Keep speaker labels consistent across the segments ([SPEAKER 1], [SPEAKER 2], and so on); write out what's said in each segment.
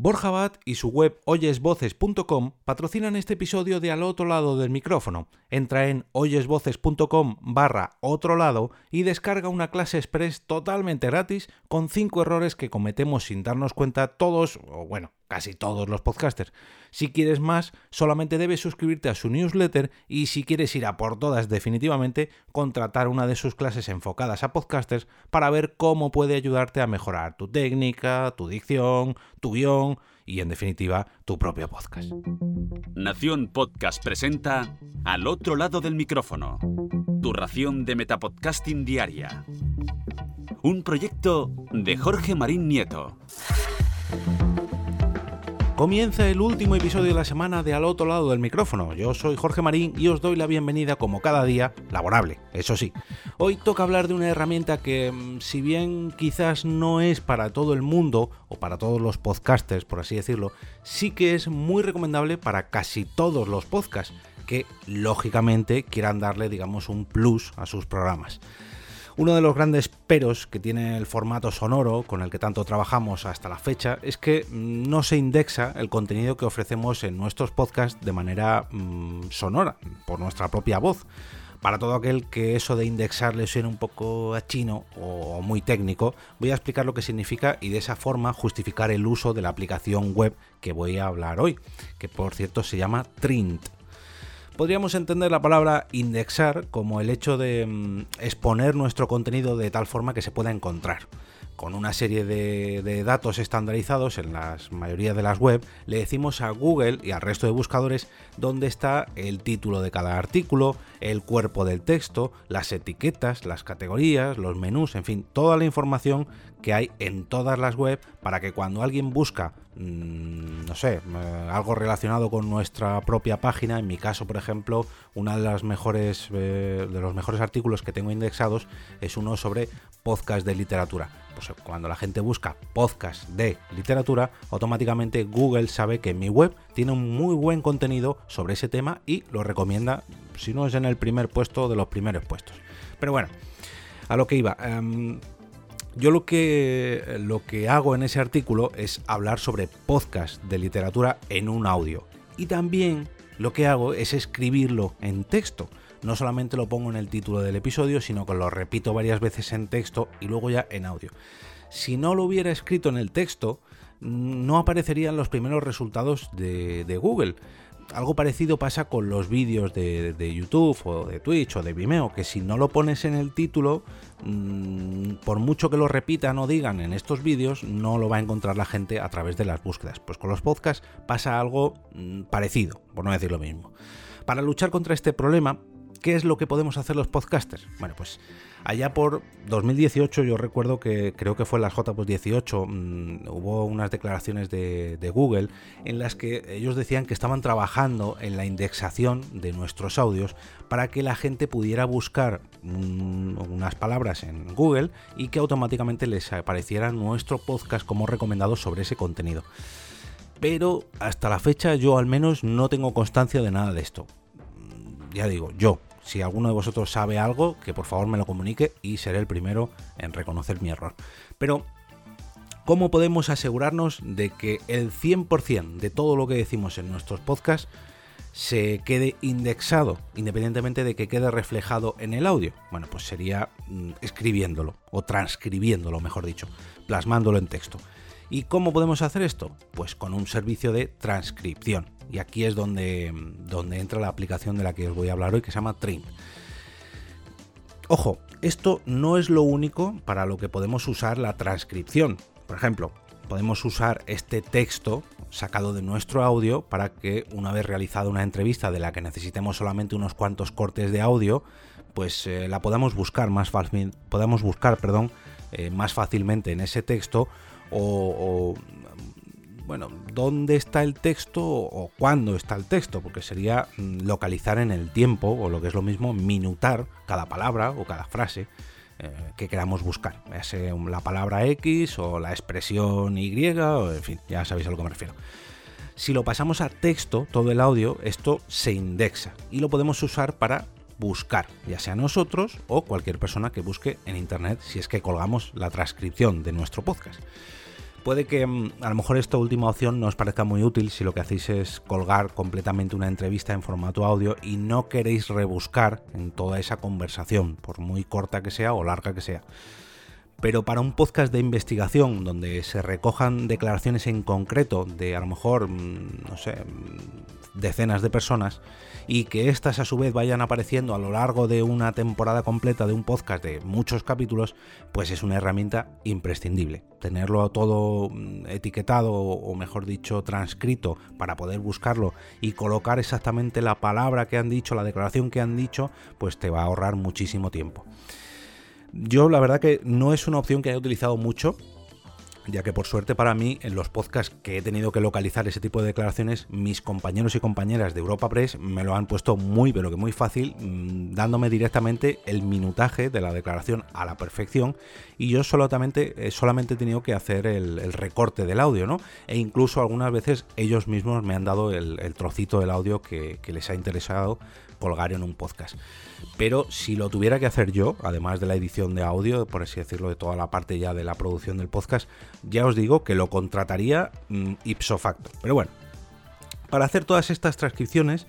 [SPEAKER 1] Borja Bat y su web oyesvoces.com patrocinan este episodio de Al otro lado del micrófono. Entra en oyesvoces.com barra otro lado y descarga una clase express totalmente gratis con 5 errores que cometemos sin darnos cuenta todos, o bueno, casi todos los podcasters. Si quieres más, solamente debes suscribirte a su newsletter y si quieres ir a por todas definitivamente, contratar una de sus clases enfocadas a podcasters para ver cómo puede ayudarte a mejorar tu técnica, tu dicción, tu guion y en definitiva tu propio podcast.
[SPEAKER 2] Nación Podcast presenta Al otro lado del micrófono, tu ración de Metapodcasting Diaria. Un proyecto de Jorge Marín Nieto.
[SPEAKER 1] Comienza el último episodio de la semana de Al otro lado del micrófono. Yo soy Jorge Marín y os doy la bienvenida como cada día, laborable, eso sí. Hoy toca hablar de una herramienta que, mm, si bien quizás no es para todo el mundo o para todos los podcasters, por así decirlo, sí que es muy recomendable para casi todos los podcasts que, lógicamente, quieran darle, digamos, un plus a sus programas. Uno de los grandes peros que tiene el formato sonoro con el que tanto trabajamos hasta la fecha es que no se indexa el contenido que ofrecemos en nuestros podcasts de manera mm, sonora, por nuestra propia voz. Para todo aquel que eso de indexar le suene un poco a chino o muy técnico, voy a explicar lo que significa y de esa forma justificar el uso de la aplicación web que voy a hablar hoy, que por cierto se llama Trint podríamos entender la palabra indexar como el hecho de mm, exponer nuestro contenido de tal forma que se pueda encontrar. Con una serie de, datos estandarizados en la mayoría de las web, le decimos a Google y al resto de buscadores dónde está el título de cada artículo, el cuerpo del texto, las etiquetas, las categorías, los menús, en fin, toda la información que hay en todas las web para que cuando alguien busca Mm, no sé, eh, algo relacionado con nuestra propia página. En mi caso, por ejemplo, una de las mejores eh, de los mejores artículos que tengo indexados es uno sobre podcast de literatura. Pues cuando la gente busca podcast de literatura, automáticamente Google sabe que mi web tiene un muy buen contenido sobre ese tema y lo recomienda, si no es en el primer puesto, de los primeros puestos. Pero bueno, a lo que iba. Em, yo lo que, lo que hago en ese artículo es hablar sobre podcast de literatura en un audio. Y también lo que hago es escribirlo en texto. No solamente lo pongo en el título del episodio, sino que lo repito varias veces en texto y luego ya en audio. Si no lo hubiera escrito en el texto, no aparecerían los primeros resultados de, Google algo parecido pasa con los vídeos de, YouTube o de Twitch o de Vimeo, que si no lo pones en el título, mm, por mucho que lo repitan o digan en estos vídeos, no lo va a encontrar la gente a través de las búsquedas. Pues con los podcasts pasa algo mm, parecido, por no decir lo mismo. Para luchar contra este problema, ¿qué es lo que podemos hacer los podcasters? Bueno, pues Allá por 2018 yo recuerdo que creo que fue en las JPOS 18 mm, hubo unas declaraciones de, Google en las que ellos decían que estaban trabajando en la indexación de nuestros audios para que la gente pudiera buscar mm, unas palabras en Google y que automáticamente les apareciera nuestro podcast como recomendado sobre ese contenido. Pero hasta la fecha yo al menos no tengo constancia de nada de esto. Ya digo, yo, si alguno de vosotros sabe algo, que por favor me lo comunique y seré el primero en reconocer mi error. Pero, ¿cómo podemos asegurarnos de que el 100% de todo lo que decimos en nuestros podcasts se quede indexado, independientemente de que quede reflejado en el audio? Bueno, pues sería mm, escribiéndolo, o transcribiéndolo, mejor dicho, plasmándolo en texto. ¿Y cómo podemos hacer esto? Pues con un servicio de transcripción. Y aquí es donde, donde entra la aplicación de la que os voy a hablar hoy, que se llama Trim. Ojo, esto no es lo único para lo que podemos usar la transcripción. Por ejemplo, podemos usar este texto sacado de nuestro audio para que una vez realizada una entrevista de la que necesitemos solamente unos cuantos cortes de audio, pues eh, la podamos buscar más podamos buscar, perdón, eh, más fácilmente en ese texto o, bueno, dónde está el texto o cuándo está el texto, porque sería mm, localizar en el tiempo, o lo que es lo mismo, minutar cada palabra o cada frase eh, que queramos buscar, ya sea la palabra X o la expresión Y, o en fin, ya sabéis a lo que me refiero. Si lo pasamos a texto, todo el audio, esto se indexa y lo podemos usar para buscar, ya sea nosotros o cualquier persona que busque en internet si es que colgamos la transcripción de nuestro podcast. Puede que mm, a lo mejor esta última opción no os parezca muy útil si lo que hacéis es colgar completamente una entrevista en formato audio y no queréis rebuscar en toda esa conversación, por muy corta que sea o larga que sea. Pero para un podcast de investigación donde se recojan declaraciones en concreto de a lo mejor, mm, no sé, mm, decenas de personas y que éstas a su vez vayan apareciendo a lo largo de una temporada completa de un podcast de muchos capítulos, pues es una herramienta imprescindible. Tenerlo todo mm, etiquetado o mejor dicho transcrito para poder buscarlo y colocar exactamente la palabra que han dicho, la declaración que han dicho, pues te va a ahorrar muchísimo tiempo. Yo la verdad que no es una opción que haya utilizado mucho, ya que por suerte para mí, en los podcasts que he tenido que localizar ese tipo de declaraciones, mis compañeros y compañeras de Europa Press me lo han puesto muy, pero que muy fácil, mm, dándome directamente el minutaje de la declaración a la perfección, y yo solamente, eh, solamente he tenido que hacer el, recorte del audio, ¿no? E incluso algunas veces ellos mismos me han dado el, trocito del audio que les ha interesado colgar en un podcast. Pero si lo tuviera que hacer yo, además de la edición de audio, por así decirlo, de toda la parte ya de la producción del podcast, ya os digo que lo contrataría mm, ipso facto. Pero bueno, para hacer todas estas transcripciones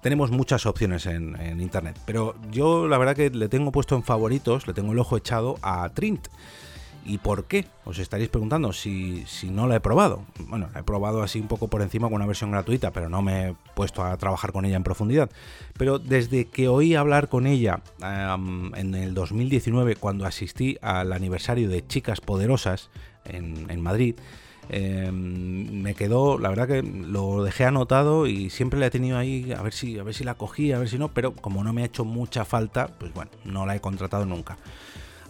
[SPEAKER 1] tenemos muchas opciones en, en, internet. Pero yo la verdad que le tengo puesto en favoritos, le tengo el ojo echado a Trint. ¿Y por qué? Os estaréis preguntando si, no la he probado. Bueno, la he probado así un poco por encima con una versión gratuita, pero no me he puesto a trabajar con ella en profundidad. Pero desde que oí hablar con ella en el 2019, cuando asistí al aniversario de Chicas Poderosas en, Madrid, em, me quedó, la verdad que lo dejé anotado y siempre la he tenido ahí a ver si a ver si la cogí, a ver si no, pero como no me ha hecho mucha falta, pues bueno, no la he contratado nunca.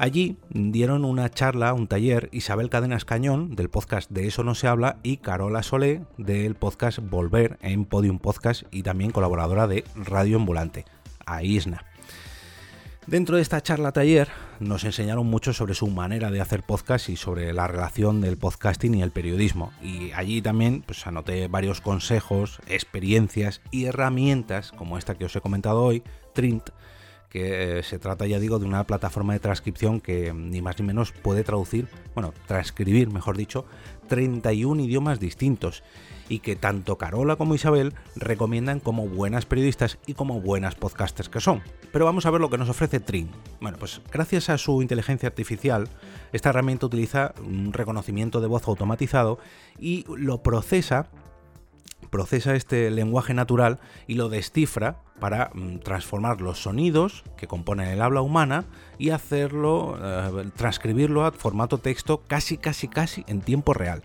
[SPEAKER 1] Allí dieron una charla, un taller, Isabel Cadenas Cañón, del podcast De Eso No Se Habla, y Carola Solé, del podcast Volver, en Podium Podcast y también colaboradora de Radio Ambulante, a Isna. Dentro de esta charla taller nos enseñaron mucho sobre su manera de hacer podcast y sobre la relación del podcasting y el periodismo. Y allí también pues, anoté varios consejos, experiencias y herramientas como esta que os he comentado hoy, Trint, que eh, se trata, ya digo, de una plataforma de transcripción que mm, ni más ni menos puede traducir, bueno, transcribir, mejor dicho, 31 idiomas distintos y que tanto Carola como Isabel recomiendan como buenas periodistas y como buenas podcasters que son. Pero vamos a ver lo que nos ofrece Trin. Bueno, pues gracias a su inteligencia artificial, esta herramienta utiliza un reconocimiento de voz automatizado y lo procesa procesa este lenguaje natural y lo descifra para mm, transformar los sonidos que componen el habla humana y hacerlo, eh, transcribirlo a formato texto casi, casi, casi en tiempo real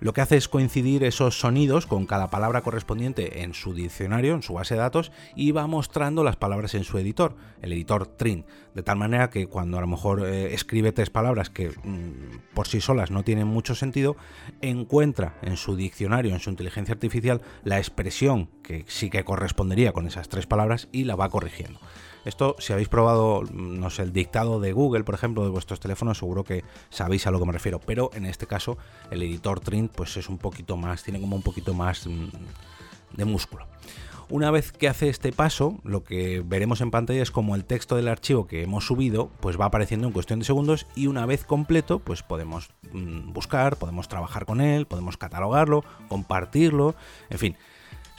[SPEAKER 1] lo que hace es coincidir esos sonidos con cada palabra correspondiente en su diccionario, en su base de datos, y va mostrando las palabras en su editor, el editor Trin, de tal manera que cuando a lo mejor eh, escribe tres palabras que mm, por sí solas no tienen mucho sentido, encuentra en su diccionario, en su inteligencia artificial, la expresión que sí que correspondería con esas tres palabras y la va corrigiendo. Esto, si habéis probado, no sé, el dictado de Google, por ejemplo, de vuestros teléfonos, seguro que sabéis a lo que me refiero. Pero en este caso, el editor Trint, pues es un poquito más, tiene como un poquito más mm, de músculo. Una vez que hace este paso, lo que veremos en pantalla es como el texto del archivo que hemos subido, pues va apareciendo en cuestión de segundos y una vez completo, pues podemos mm, buscar, podemos trabajar con él, podemos catalogarlo, compartirlo, en fin,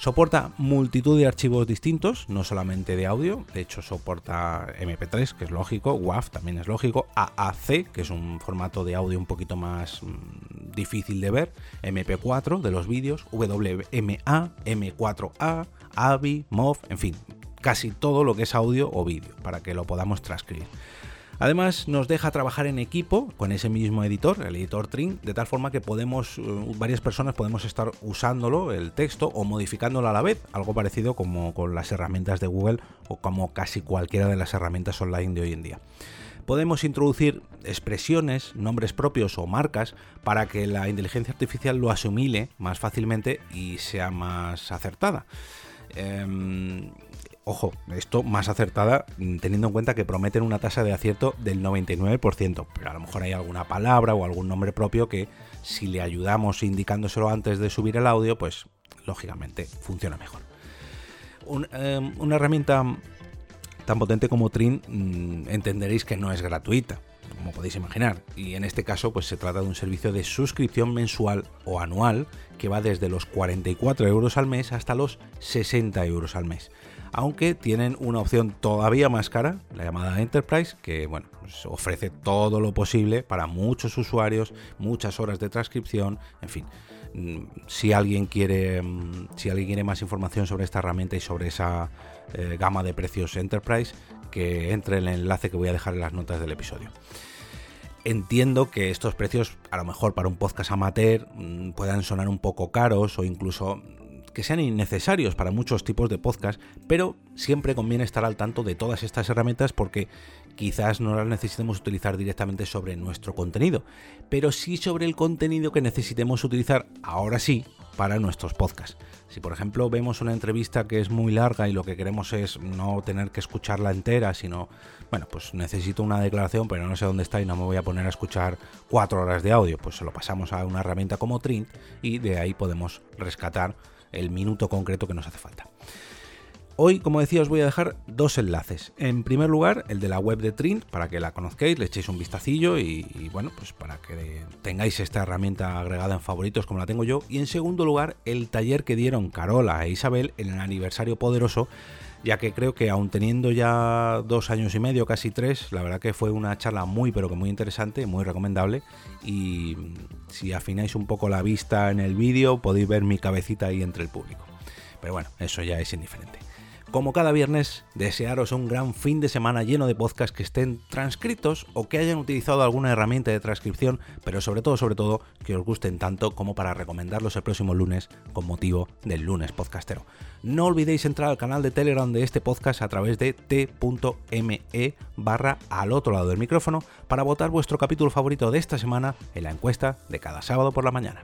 [SPEAKER 1] Soporta multitud de archivos distintos, no solamente de audio, de hecho soporta MP3, que es lógico, WAV también es lógico, AAC, que es un formato de audio un poquito más mm, difícil de ver, MP4 de los vídeos, WMA, M4A, AVI, MOV, en fin, casi todo lo que es audio o vídeo, para que lo podamos transcribir. Además, nos deja trabajar en equipo con ese mismo editor, el editor Trin, de tal forma que podemos, eh, varias personas podemos estar usándolo, el texto, o modificándolo a la vez, algo parecido como con las herramientas de Google o como casi cualquiera de las herramientas online de hoy en día podemos introducir expresiones, nombres propios o marcas para que la inteligencia artificial lo asimile más fácilmente y sea más acertada. Em, ojo, esto más acertada mm, teniendo en cuenta que prometen una tasa de acierto del 99%, pero a lo mejor hay alguna palabra o algún nombre propio que si le ayudamos indicándoselo antes de subir el audio, pues lógicamente funciona mejor. Em, una herramienta tan potente como Trin mm, entenderéis que no es gratuita. Como podéis imaginar. Y en este caso, pues se trata de un servicio de suscripción mensual o anual que va desde los 44 euros al mes hasta los 60 euros al mes. Aunque tienen una opción todavía más cara, la llamada Enterprise, que bueno, pues ofrece todo lo posible para muchos usuarios, muchas horas de transcripción, en fin. Mm, si alguien quiere, mm, si alguien quiere más información sobre esta herramienta y sobre esa eh, gama de precios Enterprise, que entre en el enlace que voy a dejar en las notas del episodio. Entiendo que estos precios, a lo mejor para un podcast amateur, mm, puedan sonar un poco caros o incluso que sean innecesarios para muchos tipos de podcast, pero siempre conviene estar al tanto de todas estas herramientas porque quizás no las necesitemos utilizar directamente sobre nuestro contenido, pero sí sobre el contenido que necesitemos utilizar ahora sí para nuestros podcasts. Si por ejemplo vemos una entrevista que es muy larga y lo que queremos es no tener que escucarla entera, sino, bueno, pues necesito una declaración, pero no sé dónde está y no me voy a poner a escuchar cuatro horas de audio, pues se lo pasamos a una herramienta como Trint y de ahí podemos rescatar el minuto concreto que nos hace falta. Hoy, como decía, os voy a dejar dos enlaces. En primer lugar, el de la web de Trint, para que la conozcáis, le echéis un vistacillo y, bueno, pues para que tengáis esta herramienta agregada en favoritos como la tengo yo. Y en segundo lugar, el taller que dieron Carola e Isabel en el aniversario poderoso, ya que creo que aún teniendo ya dos años y medio, casi tres, la verdad que fue una charla muy pero que muy interesante, muy recomendable. Y si afináis un poco la vista en el vídeo, podéis ver mi cabecita ahí entre el público. Pero bueno, eso ya es indiferente. Como cada viernes, desearos un gran fin de semana lleno de podcasts que estén transcritos o que hayan utilizado alguna herramienta de transcripción, pero sobre todo, sobre todo, que os gusten tanto como para recomendarlos el próximo lunes con motivo del lunes podcastero. No olvidéis entrar al canal de Telegram de este podcast a través de t.me barra al otro lado del micrófono para votar vuestro capítulo favorito de esta semana en la encuesta de cada sábado por la mañana.